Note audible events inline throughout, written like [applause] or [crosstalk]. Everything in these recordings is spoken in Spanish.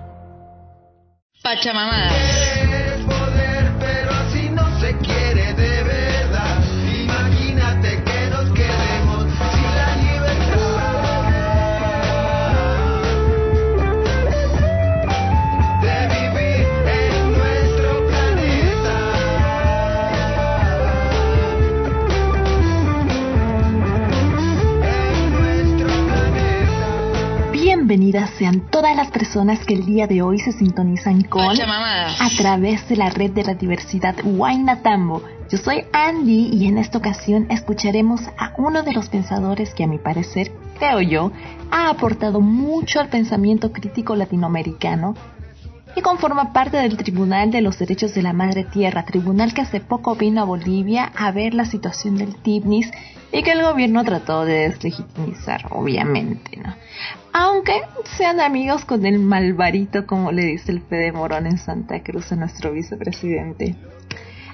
Quieres poder, Bienvenidas sean todas las personas que el día de hoy se sintonizan con a través de la red de la diversidad Huaynatambo. Yo soy Andy y en esta ocasión escucharemos a uno de los pensadores que a mi parecer, creo yo, ha aportado mucho al pensamiento crítico latinoamericano y conforma parte del Tribunal de los Derechos de la Madre Tierra, tribunal que hace poco vino a Bolivia a ver la situación del TIBNIS y que el gobierno trató de deslegitimizar, obviamente, ¿no? Aunque sean amigos con el malvarito, como le dice el Fede Morón en Santa Cruz a nuestro vicepresidente.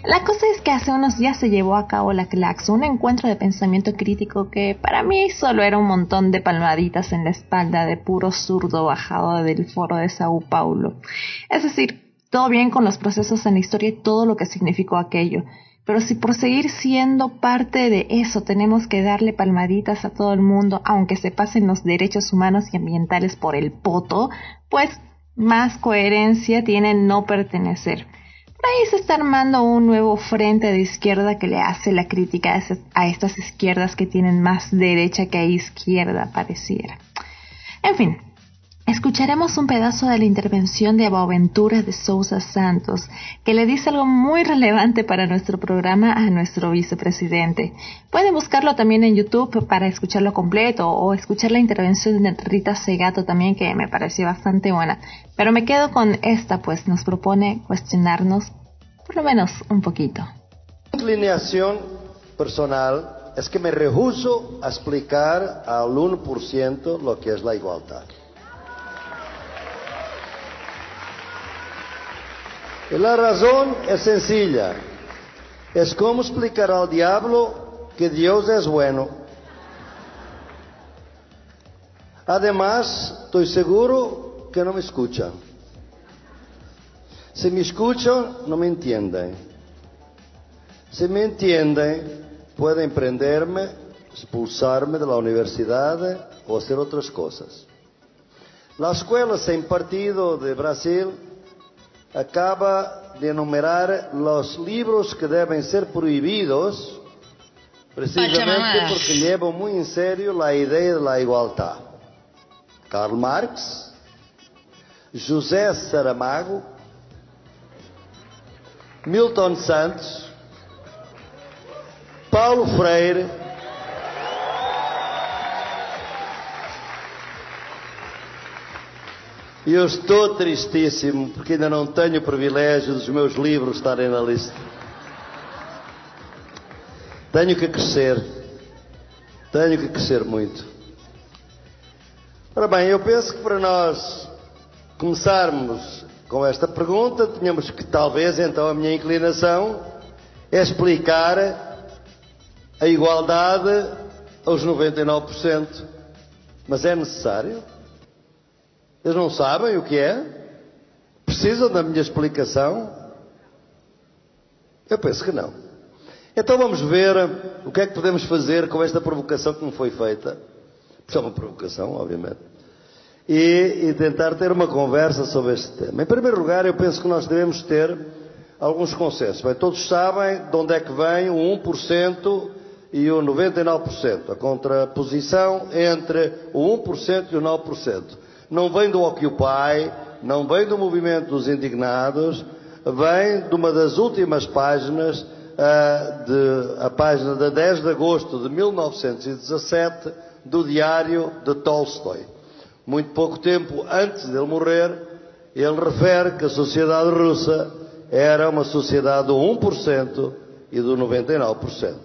La cosa es que hace unos días se llevó a cabo la CLAX, un encuentro de pensamiento crítico que para mí solo era un montón de palmaditas en la espalda de puro zurdo bajado del foro de Sao Paulo. Es decir, todo bien con los procesos en la historia y todo lo que significó aquello. Pero si por seguir siendo parte de eso tenemos que darle palmaditas a todo el mundo, aunque se pasen los derechos humanos y ambientales por el poto, pues más coherencia tiene no pertenecer. Ahí se está armando un nuevo frente de izquierda que le hace la crítica a estas izquierdas que tienen más derecha que izquierda, pareciera. En fin, escucharemos un pedazo de la intervención de Boaventura de Sousa Santos, que le dice algo muy relevante para nuestro programa a nuestro vicepresidente. Pueden buscarlo también en YouTube para escucharlo completo o escuchar la intervención de Rita Segato también, que me pareció bastante buena. Pero me quedo con esta, pues nos propone cuestionarnos por lo menos un poquito. inclinación personal es que me rehuso a explicar al 1% lo que es la igualdad. Y la razón es sencilla. Es como explicar al diablo que Dios es bueno. Además, estoy seguro que no me escuchan. Si me escuchan, no me entienden. Si me entienden, pueden prenderme, expulsarme de la universidad o hacer otras cosas. La escuela sem partido de Brasil acaba de enumerar los libros que deben ser prohibidos precisamente porque llevan muy en serio la idea de la igualdad. Karl Marx, José Saramago, Milton Santos, Paulo Freire, e eu estou tristíssimo porque ainda não tenho o privilégio dos meus livros estarem na lista. Tenho que crescer, tenho que crescer muito. Ora bem, eu penso que para nós começarmos com esta pergunta, tínhamos que, talvez, então, a minha inclinação é explicar a igualdade aos 99%. Mas é necessário? Eles não sabem o que é? Precisam da minha explicação? Eu penso que não. Então vamos ver o que é que podemos fazer com esta provocação que me foi feita. Porque é uma provocação, obviamente. E, e tentar ter uma conversa sobre este tema. Em primeiro lugar, eu penso que nós devemos ter alguns consensos. Bem, todos sabem de onde é que vem o 1% e o 99%. A contraposição entre o 1% e o 9%. Não vem do Occupy, não vem do movimento dos indignados, vem de uma das últimas páginas, ah, de, a página de 10 de agosto de 1917, do diário de Tolstói. Muito pouco tempo antes dele morrer, ele refere que a sociedade russa era uma sociedade do 1% e do 99%.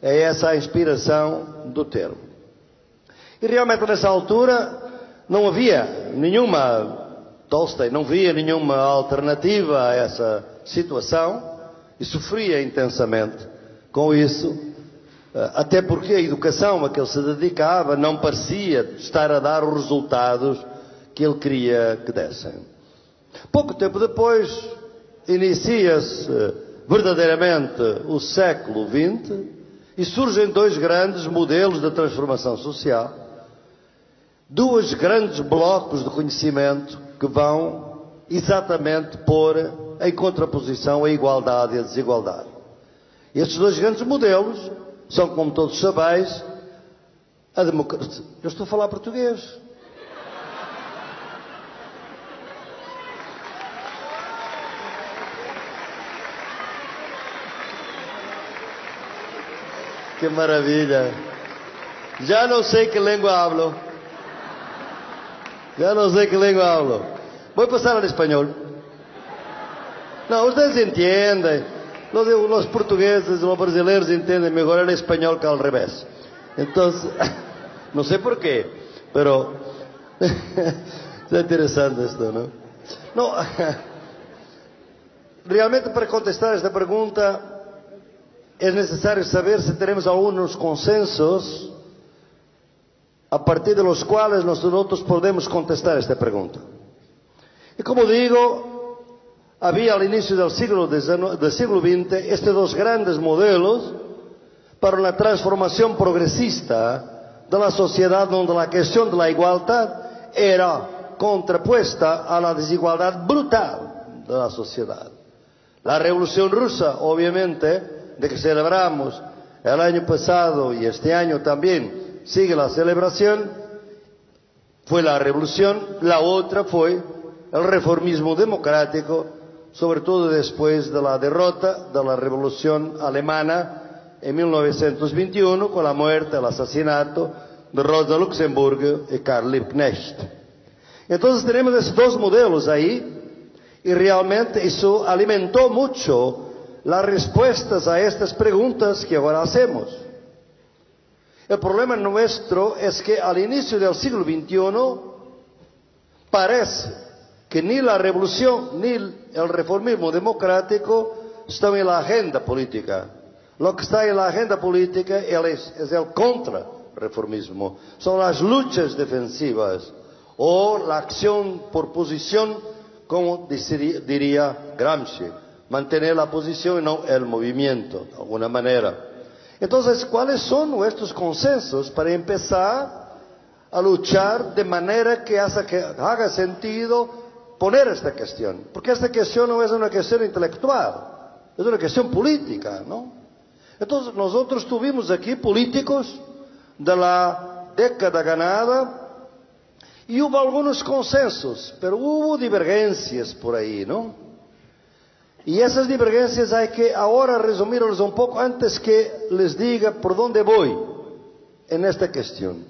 É essa a inspiração do termo. E realmente nessa altura não havia nenhuma, Tolstói não via nenhuma alternativa a essa situação e sofria intensamente com isso, eh, até porque a educação a que ele se dedicava não parecia estar a dar os resultados que ele queria que dessem. Pouco tempo depois, inicia-se verdadeiramente o século XX e surgem dois grandes modelos de transformação social, dois grandes blocos de conhecimento que vão exatamente pôr em contraposição a igualdade e a desigualdade. Estes dois grandes modelos são, como todos sabeis, a democracia. Eu estou a falar português. Que maravilha. Já não sei que língua hablo. Já não sei que língua hablo. Vou passar al espanhol. Não, ustedes entendem. Los, los portugueses, los brasileiros entendem melhor el espanhol que al revés. Então, [laughs] não sei porquê, pero [laughs] é interessante isto, não? Não, [laughs] realmente para contestar esta pergunta é necessário saber se teremos alguns consensos a partir de los cuales nosotros podemos contestar esta pregunta. Y como digo, había al inicio del siglo, XX estos dos grandes modelos para una transformación progresista de la sociedad donde la cuestión de la igualdad era contrapuesta a la desigualdad brutal de la sociedad. La revolución rusa, obviamente, de que celebramos el año pasado y este año también sigue la celebración, fue la revolución, la otra fue el reformismo democrático, sobre todo después de la derrota de la revolución alemana en 1921 con la muerte, el asesinato de Rosa Luxemburgo y Karl Liebknecht. Entonces tenemos esos dos modelos ahí y realmente eso alimentó mucho las respuestas a estas preguntas que ahora hacemos. El problema nuestro es que al inicio del siglo XXI parece que ni la revolución ni el reformismo democrático están en la agenda política. Lo que está en la agenda política es, es el contrarreformismo. Son las luchas defensivas o la acción por posición, como diría Gramsci, mantener la posición y no el movimiento, de alguna manera. Entonces, ¿cuáles son nuestros consensos para empezar a luchar de manera que haga, sentido poner esta cuestión? Porque esta cuestión no es una cuestión intelectual, es una cuestión política, ¿no? Entonces, nosotros tuvimos aquí políticos de la década ganada y hubo algunos consensos, pero hubo divergencias por ahí, ¿no? Y esas divergencias hay que ahora resumirlas un poco antes que les diga por dónde voy en esta cuestión.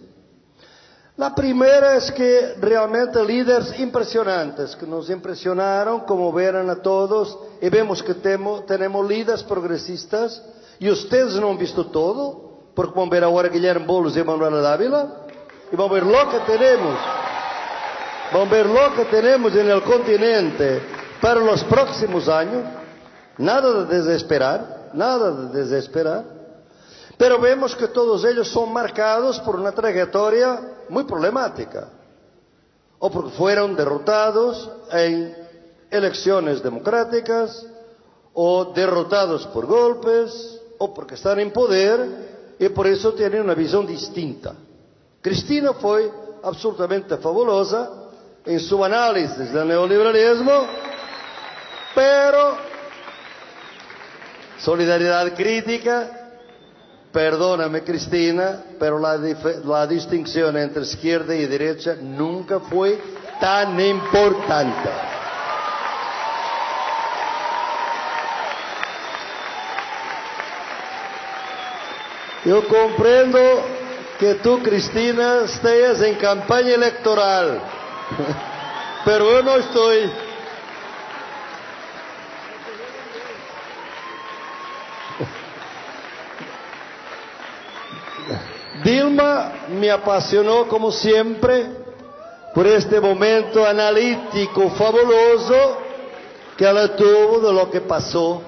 La primera es que realmente líderes impresionantes que nos impresionaron, como verán a todos, y vemos que tenemos líderes progresistas, y ustedes no han visto todo, porque van a ver ahora Guillermo Boulos y Manuela Dávila, y van a ver lo que tenemos, van a ver lo que tenemos en el continente para los próximos años, nada de desesperar, nada de desesperar, pero vemos que todos ellos son marcados por una trayectoria muy problemática, o porque fueron derrotados en elecciones democráticas, o derrotados por golpes, o porque están en poder y por eso tienen una visión distinta. Cristina fue absolutamente fabulosa en su análisis del neoliberalismo, pero solidaridad crítica, perdóname Cristina, pero la, distinción entre izquierda y derecha nunca fue tan importante. Yo comprendo que tú, Cristina, estés en campaña electoral. [laughs] pero eu não estou. Dilma me apasionou como sempre por este momento analítico fabuloso que ela tuvo de lo que passou,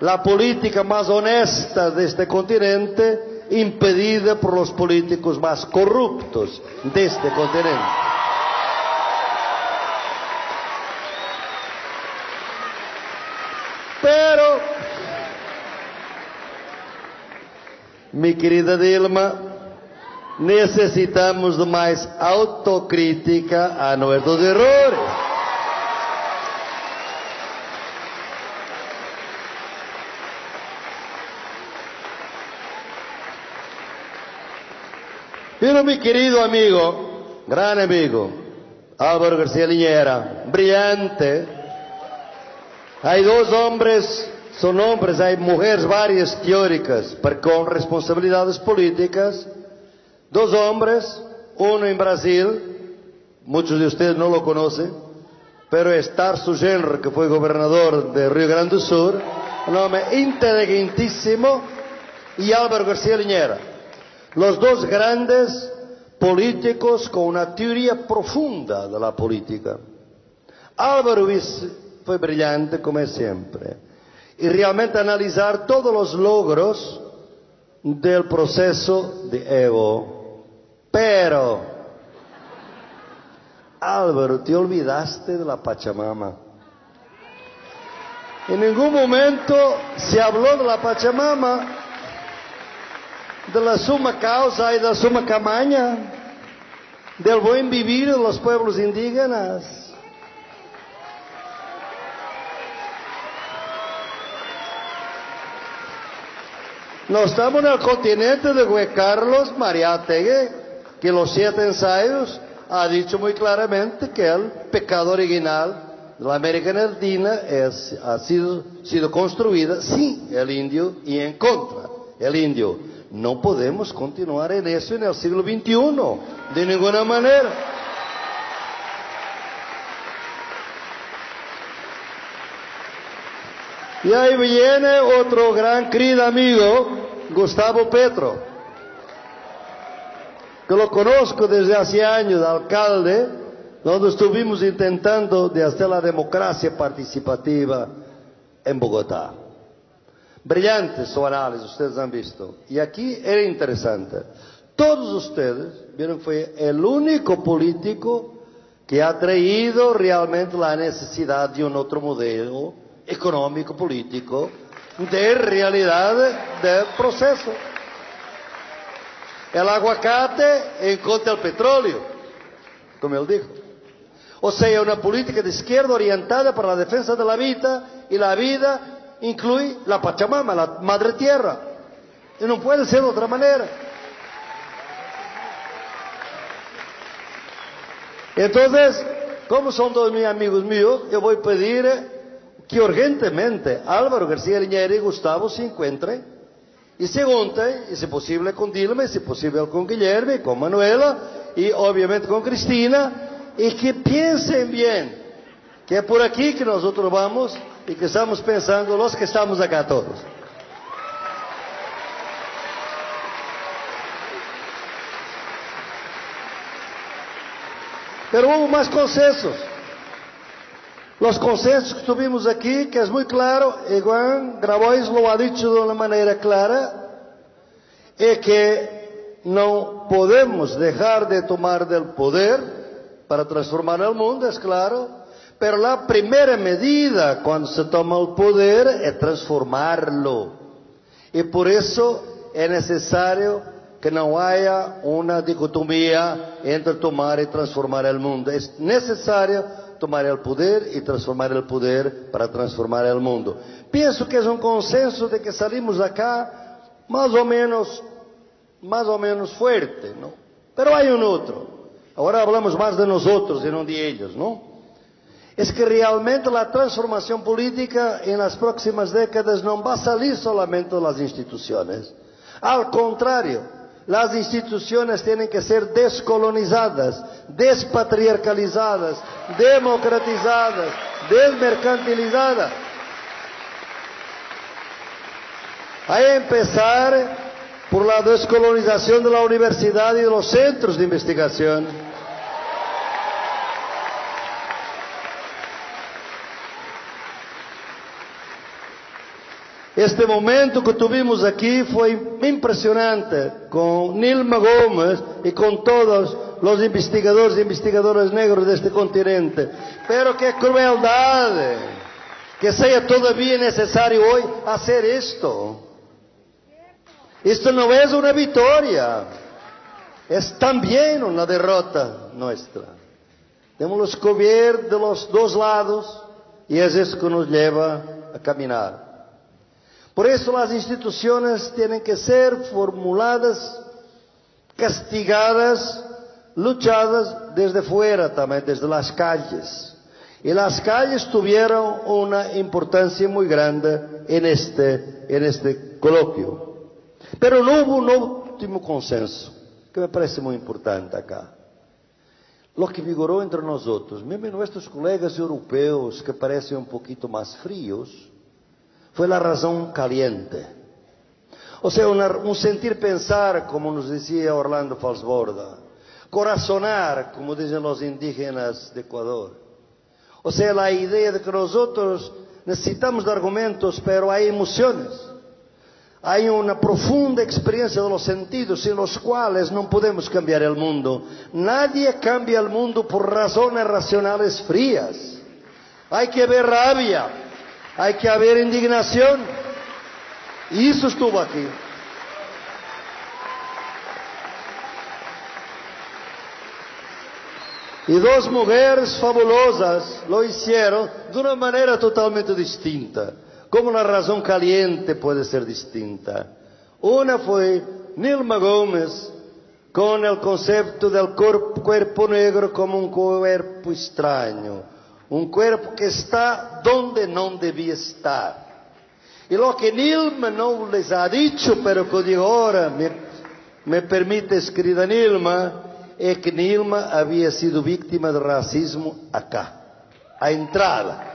la política mais honesta deste continente impedida por los políticos más corruptos deste continente. Pero, mi querida Dilma, necessitamos de mais autocrítica a nuestros errores. Pero mi querido amigo, gran amigo, Álvaro García Liñera, brillante, hay dos hombres, son hombres, hay mujeres varias teóricas, pero con responsabilidades políticas, dos hombres, uno en Brasil, muchos de ustedes no lo conocen, pero es Tarso Genro, que fue gobernador de Río Grande do Sur, un hombre inteligentísimo, y Álvaro García Liñera. Los dos grandes políticos con una teoría profunda de la política. Álvaro fue brillante como es siempre. Y realmente analizar todos los logros del proceso de Evo. Pero, Álvaro, te olvidaste de la Pachamama. En ningún momento se habló de la Pachamama de la suma causa y de la suma camaña, del buen vivir de los pueblos indígenas. No estamos en el continente de Juan Carlos Mariátegui, que los siete ensayos ha dicho muy claramente que el pecado original de la América Latina es, ha sido, sido construida sin el indio y en contra el indio. No podemos continuar en eso en el siglo XXI, de ninguna manera. Y ahí viene otro gran querido amigo, Gustavo Petro, que lo conozco desde hace años, alcalde, donde estuvimos intentando de hacer la democracia participativa en Bogotá. Brillante su análisis, ustedes han visto. Y aquí era interesante. Todos ustedes vieron que fue el único político que ha traído realmente la necesidad de un otro modelo económico, político, de realidad del proceso. El aguacate en contra del petróleo, como él dijo. O sea, una política de izquierda orientada para la defensa de la vida y la vida incluye la Pachamama, la madre tierra. Y no puede ser de otra manera. Entonces, como son dos mis amigos míos, yo voy a pedir que urgentemente Álvaro García Liñera y Gustavo se encuentren y se junten, y si posible con Dilma, y si posible con Guillermo, y con Manuela, y obviamente con Cristina, y que piensen bien, que es por aquí que nosotros vamos y que estamos pensando los que estamos acá todos. Pero hubo más consensos. Los consensos que tuvimos aquí, que es muy claro, y Juan Grabois lo ha dicho de una manera clara, es que no podemos dejar de tomar del poder para transformar el mundo, es claro, pero la primera medida cuando se toma el poder es transformarlo. Y por eso es necesario que no haya una dicotomía entre tomar y transformar el mundo. Es necesario tomar el poder y transformar el poder para transformar el mundo. Pienso que es un consenso de que salimos acá más o menos, más o menos fuerte, ¿no? Pero hay un otro. Ahora hablamos más de nosotros y no de ellos, ¿no? Es que realmente la transformación política en las próximas décadas no va a salir solamente de las instituciones. Al contrario, Las instituciones tienen que ser descolonizadas, despatriarcalizadas, democratizadas, desmercantilizadas. A empezar por la descolonización de la universidad y de los centros de investigación. Este momento que tuvimos aquí fue impresionante con Nilma Gómez y con todos los investigadores y investigadoras negros de este continente. Pero qué crueldad que sea todavía necesario hoy hacer esto. Esto no es una victoria, es también una derrota nuestra. Tenemos que ver de los dos lados y es eso que nos lleva a caminar. Por eso las instituciones tienen que ser formuladas, castigadas, luchadas desde fuera también, desde las calles. Y las calles tuvieron una importancia muy grande en este, en este coloquio. Pero no hubo un último consenso, que me parece muy importante acá. Lo que vigorou entre nós outros, mesmo nossos colegas europeus que parecem um pouquinho mais frios, foi a razão caliente. Ou seja, um sentir pensar, como nos dizia Orlando Falsborda, corazonar, como dizem os indígenas de Equador. Ou seja, a ideia de que nós outros necessitamos de argumentos, pero há emoções. Hay una profunda experiencia de los sentidos sin los cuales no podemos cambiar el mundo. Nadie cambia el mundo por razones racionales frías. Hay que haber rabia, hay que haber indignación. Y eso estuvo aquí. Y dos mujeres fabulosas lo hicieron de una manera totalmente distinta. Como la razón caliente puede ser distinta. Una fue Nilma Gómez con el concepto del cuerpo, cuerpo negro como un cuerpo extraño, un cuerpo que está donde no debía estar. Y lo que Nilma no les ha dicho, pero que digo ahora, me, me permite escribir Nilma, es que Nilma había sido víctima de racismo acá, a entrada.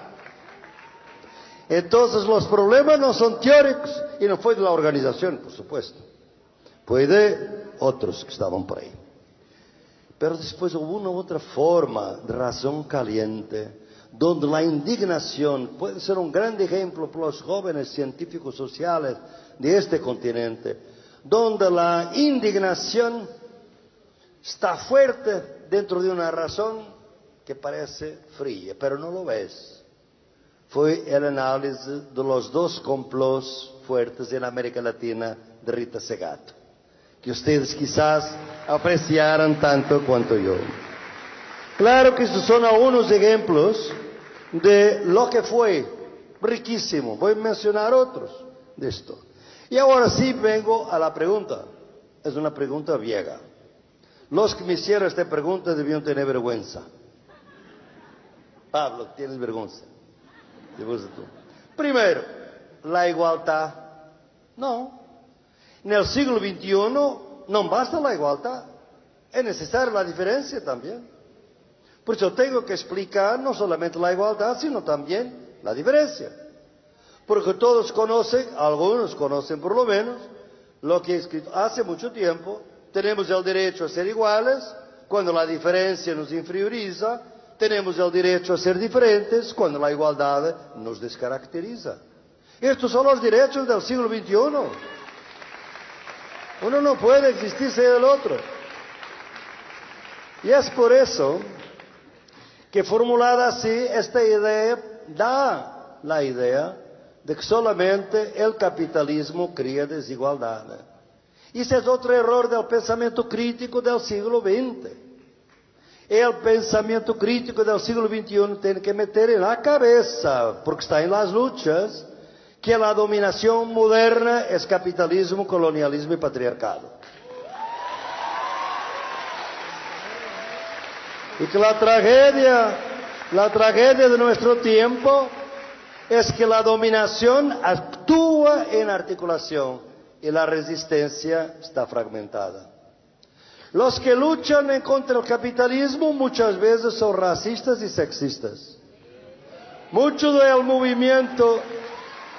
Entonces los problemas no son teóricos y no fue de la organización, por supuesto. Fue de otros que estaban por ahí. Pero después hubo una otra forma de razón caliente, donde la indignación puede ser un gran ejemplo para los jóvenes científicos sociales de este continente, donde la indignación está fuerte dentro de una razón que parece fría, pero no lo es fue el análisis de los dos complot fuertes en América Latina de Rita Segato, que ustedes quizás apreciaran tanto cuanto yo. Claro que estos son algunos ejemplos de lo que fue riquísimo. Voy a mencionar otros de esto. Y ahora sí vengo a la pregunta. Es una pregunta vieja. Los que me hicieron esta pregunta debían tener vergüenza. Pablo, tienes vergüenza. Primeiro, a igualdade. Não. No siglo XXI não basta a igualdade. É necessária a diferença também. Por isso eu tenho que explicar não somente a igualdade, sino também a diferença. Porque todos conhecem, alguns conhecem por lo menos, lo que he escrito hace muito tempo. Temos o direito a ser iguais, quando a diferença nos inferioriza, tenemos el derecho a ser diferentes cuando la igualdad nos descaracteriza. Estos son los derechos del siglo XXI. Uno no puede existir sin el otro. Y es por eso que formulada así, esta idea da la idea de que solamente el capitalismo crea desigualdad. Y ese es otro error del pensamiento crítico del siglo XX. El pensamento crítico do século XXI tem que meter na cabeça, porque está em las luchas, que a dominação moderna é capitalismo, colonialismo e patriarcado. E que a tragédia, a tragédia de nosso tempo é que a dominação atua em articulação y la resistencia está fragmentada. Los que luchan en contra del capitalismo muchas veces son racistas y sexistas. Mucho del movimiento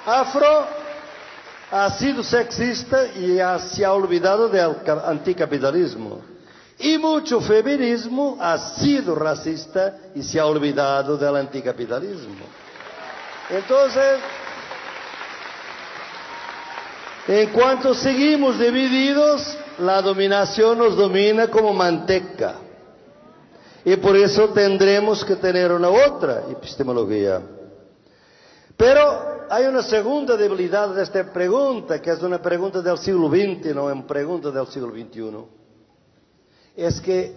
afro ha sido sexista y ha- se ha olvidado del ca- anticapitalismo. Y mucho feminismo ha sido racista y se ha olvidado del anticapitalismo. Entonces, en cuanto seguimos divididos, la dominación nos domina como manteca. Y por eso tendremos que tener una otra epistemología. Pero hay una segunda debilidad de esta pregunta, que es una pregunta del siglo XX, no una pregunta del siglo XXI. Es que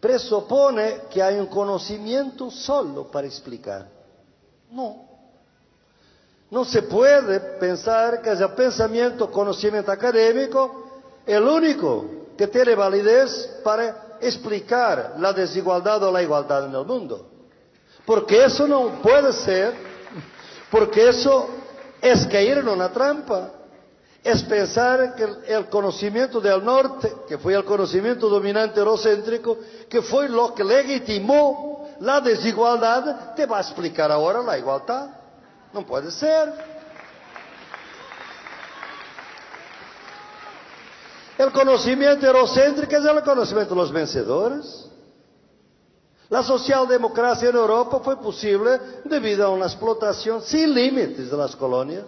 presupone que hay un conocimiento solo para explicar. No. No se puede pensar que el pensamiento, conocimiento académico, el único que tiene validez para explicar la desigualdad o la igualdad en el mundo. Porque eso no puede ser, porque eso es caer en una trampa. Es pensar que el- conocimiento del norte, que fue el conocimiento dominante eurocéntrico, que fue lo que legitimó la desigualdad, te va a explicar ahora la igualdad. No puede ser. El conocimiento eurocéntrico es el conocimiento de los vencedores. La socialdemocracia en Europa fue posible debido a una explotación sin límites de las colonias.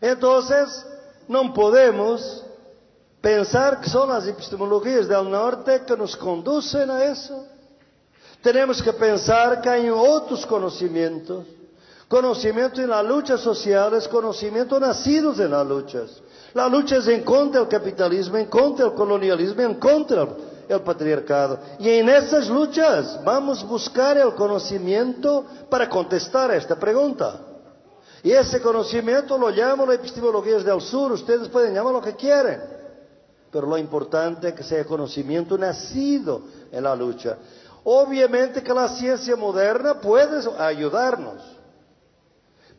Entonces, no podemos pensar que son las epistemologías del norte que nos conducen a eso. Tenemos que pensar que hay otros conocimientos. Conocimiento en las luchas sociales, conocimiento nacidos en las luchas. En contra del capitalismo, en contra del colonialismo, en contra del patriarcado. Y en esas luchas vamos a buscar el conocimiento para contestar esta pregunta. Y ese conocimiento lo llamo la epistemología del sur, ustedes pueden llamar lo que quieren. Pero lo importante es que sea conocimiento nacido en la lucha. Obviamente que la ciencia moderna puede ayudarnos.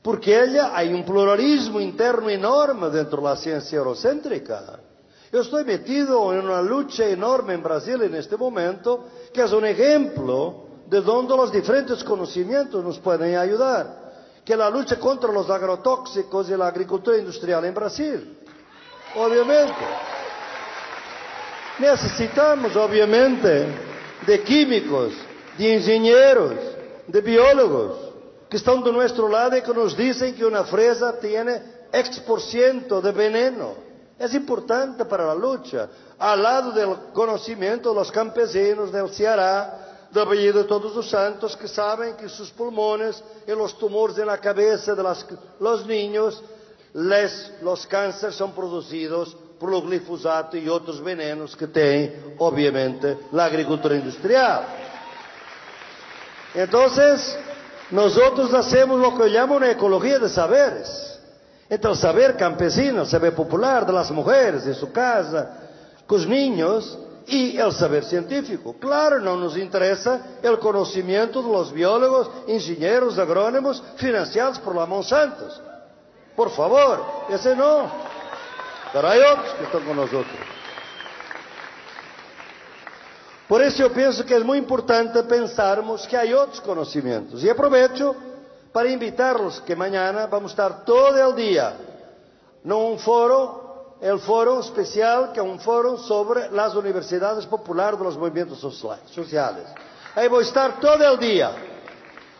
Porque ella hay un pluralismo interno enorme dentro de la ciencia eurocéntrica. Yo estoy metido en una lucha enorme en Brasil en este momento, que es un ejemplo de donde los diferentes conocimientos nos pueden ayudar. Que la lucha contra los agrotóxicos y la agricultura industrial en Brasil. Obviamente. Necesitamos, obviamente, de químicos, de ingenieros, de biólogos, que están de nuestro lado y que nos dicen que una fresa tiene X por ciento de veneno. Es importante para la lucha, al lado del conocimiento de los campesinos del Ceará, del Valle de Todos los Santos, que saben que sus pulmones y los tumores en la cabeza de los niños, los cánceres son producidos por el glifosato y otros venenos que tiene, obviamente, la agricultura industrial. Entonces, nosotros hacemos lo que llamo una ecología de saberes. Entre el saber campesino, saber popular de las mujeres en su casa, con los niños, y el saber científico. Claro, no nos interesa el conocimiento de los biólogos, ingenieros, agrónomos, financiados por la Monsanto. Por favor, ese no. Pero hay otros que están con nosotros. Por eso yo pienso que es muy importante pensarmos que hay otros conocimientos. Y aprovecho para invitarlos que mañana vamos a estar todo el día en un foro, el foro especial, que es un foro sobre las universidades populares de los movimientos socia- sociales. Ahí voy a estar todo el día.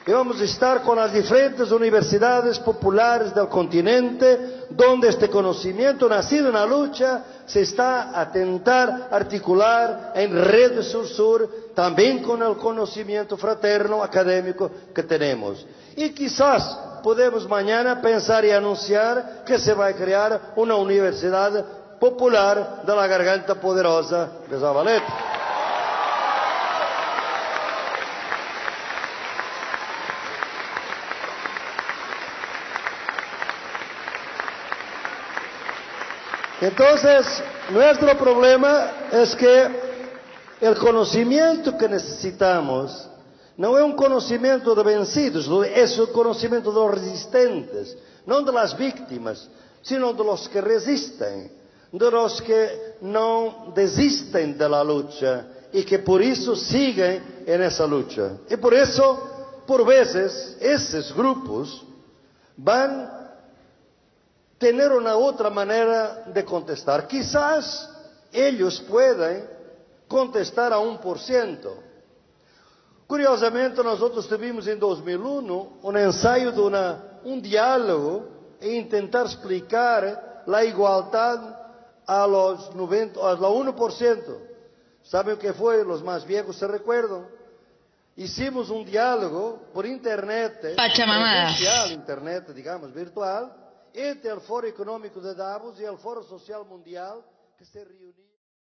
Y vamos a estar con las diferentes universidades populares del continente, donde este conocimiento nacido en la lucha se está a tentar articular en redes sur-sur, también con el conocimiento fraterno académico que tenemos. Y quizás podemos mañana pensar y anunciar que se va a crear una universidad popular de la garganta poderosa de Zabaleta. Entonces, nuestro problema es que el conocimiento que necesitamos no es un conocimiento de vencidos, es el conocimiento de los resistentes, no de las víctimas. sino de los que resisten, de los que no desisten de la lucha y que por eso siguen en esa lucha. Y por eso, por veces, esos grupos van a tener una otra manera de contestar. Quizás ellos puedan contestar a un por ciento. Curiosamente, nós outros tivemos em 2001 um ensaio de uma, um diálogo e tentar explicar a igualdade a los 90, a los 1%. ¿Saben o que foi? Os mais viejos se recordam. Hicimos um diálogo por internet, Pachamamadas. presencial, internet, digamos, virtual, entre o Foro Econômico de Davos e o Foro Social Mundial, que se reuniu.